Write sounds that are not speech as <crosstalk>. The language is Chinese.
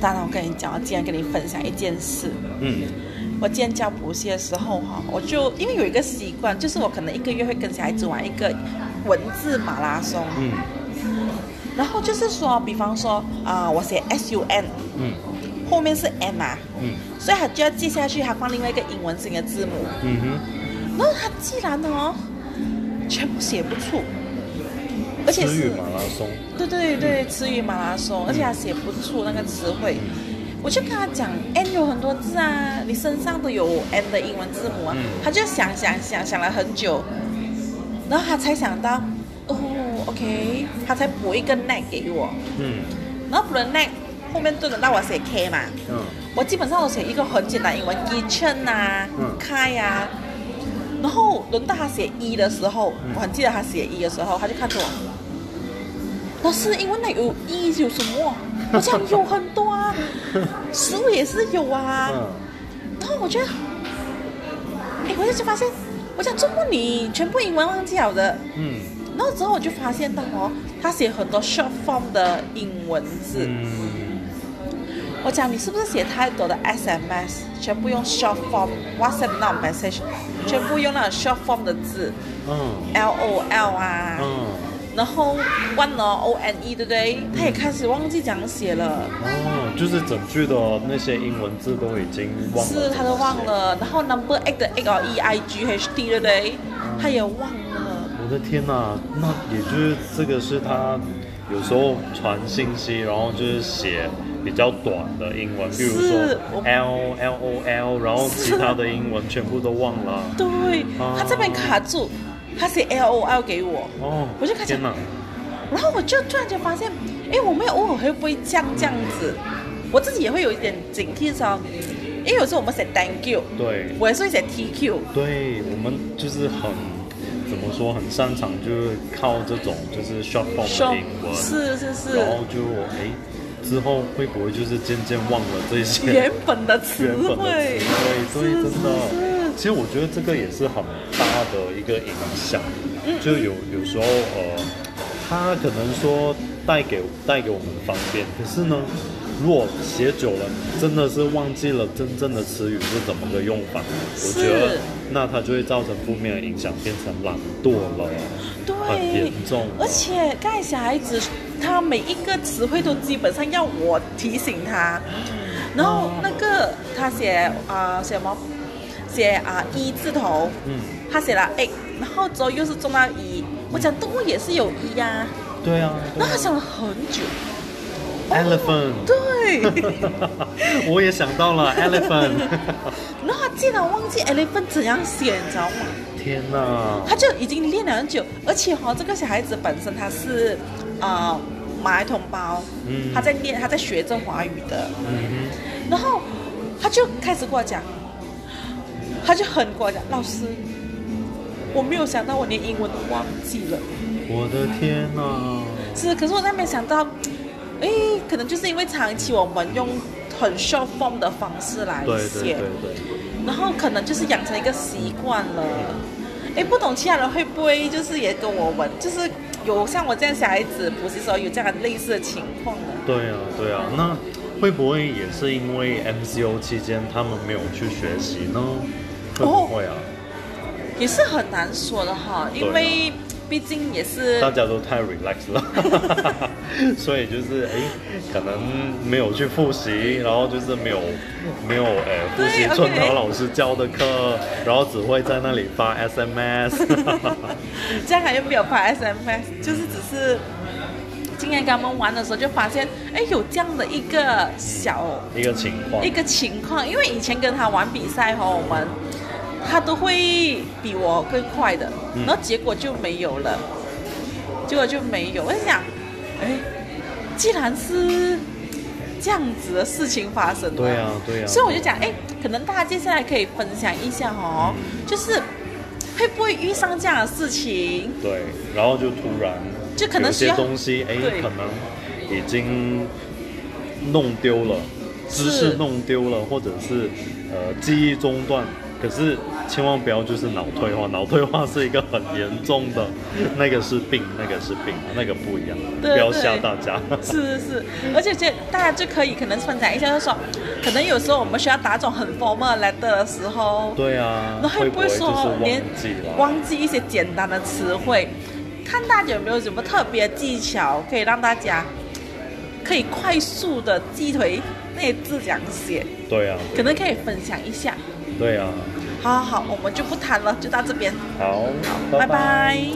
单啊！我跟你讲，我今天跟你分享一件事。嗯我今天教补习的时候哈，我就因为有一个习惯，就是我可能一个月会跟小孩子玩一个文字马拉松。嗯然后就是说，比方说啊、我写 S U N，嗯后面是 M 啊，嗯所以他就要记下去，他放另外一个英文型的字母。嗯哼，然后他既然哦，全部写不出，而且是词语马拉松，对对对，词语马拉松，而且他写不出那个词汇。我就跟他讲，N 有很多字啊，你身上都有 N 的英文字母啊。嗯他就想想想想了很久，然后他才想到，哦，OK，他才补一个 neck 给我，嗯然后补了 neck 后面就轮到我写 K 嘛。嗯我基本上都写一个很简单英文，kitchen 啊嗯开啊。然后轮到他写一的时候，嗯我很记得他写一的时候，他就看着我，老师，英文那有一有什么？我讲有很多啊，<laughs> 食物也是有啊。嗯然后我觉得，哎，我就发现，我想中文你全部英文忘记了的。嗯然后之后我就发现到哦，他写很多 short form 的英文字。嗯我讲你是不是写太多的 SMS，全部用 short form，WhatsApp 那种 message，全部用那种 short form 的字嗯，LOL 啊，嗯，然后 one 哦 O N E 对不对？他也开始忘记怎样写了，哦，就是整句的那些英文字都已经忘了，是他都忘。了，然后 number eight 的 eight 哦 E I G H T 对不对？他也忘了，我的天哪，那也就是这个是他有时候传信息，然后就是写比较短的英文，比如说 L L O L，然后其他的英文全部都忘了。对啊，他这边卡住，他写 L O L 给我，哦，我就开始，然后我就突然间发现，哎，我们偶尔会不会这样这样子？我自己也会有一点警惕说，因为有时候我们写 thank you，对。我也是会写 TQ，对，我们就是很怎么说，很擅长就是靠这种就是 short form 的英文，是是是。然后就哎之后会不会就是渐渐忘了这些 <laughs> 原本的词原本的汇词，汇，所以真的。其实我觉得这个也是很大的一个影响，嗯就有有时候呃，它可能说带给带给我们的方便，可是呢，如果写久了，真的是忘记了真正的词语是怎么个用法，我觉得那它就会造成负面的影响，变成懒惰了，很严，重。而且刚才小孩子他每一个词汇都基本上要我提醒他，然后那个他写啊、写什么？写啊一字头，嗯，他写了 a，然后之后又是中到一，我讲动物也是有一呀、对啊，对啊。然后他想了很久，，elephant，对，<laughs> 我也想到了 elephant，然后他竟然忘记 elephant 怎样写，你知道吗？天哪，他就已经练了很久，而且哈、这个小孩子本身他是啊、呃马来同胞，嗯。他在练，他在学着华语的，嗯然后他就开始跟我讲，他就很跟我讲，老师，我没有想到我连英文都忘记了，我的天哪，是，可是我那没想到，哎，可能就是因为长期我们用很 short form 的方式来写，对对对。然后可能就是养成一个习惯了。哎，不懂其他人会不会就是也跟我们就是有像我这样小孩子补习时候有这样类似的情况呢？对啊，对啊，那会不会也是因为 MCO 期间他们没有去学习呢？会不会啊？也是很难说的哈，因为毕竟也是大家都太 relax 了，<laughs> 所以就是哎，可能没有去复习，然后就是没有没有哎复习春桃老师教的课，然后只会在那里发 SMS。<laughs> 这样还有没有发 SMS，就是只是今天跟他们玩的时候就发现，哎，有这样的一个小一个情况。一，个情况，因为以前跟他玩比赛哈，我们他都会比我更快的，嗯。然后结果就没有了，结果就没有。我在想，哎，既然是这样子的事情发生了，对啊对啊所以我就讲，哎，可能大家接下来可以分享一下哦，就是会不会遇上这样的事情？对，然后就突然就可能有些东西哎，可能已经弄丢了，知识弄丢了，或者是呃记忆中断，可是千万不要就是脑退化，脑退化是一个很严重的，那个是病，那个是病，那个不一样，对不要吓大家。是是是，而且这大家就可以可能分享一下，就说，可能有时候我们需要打种很 formal 的 letter 的时候，对啊，那会不会就是说连忘记了？忘记一些简单的词汇？看大家有没有什么特别技巧，可以让大家可以快速的记回那些字怎样写，对啊，可能可以分享一下。对啊，好好好，我们就不谈了，就到这边，好，拜拜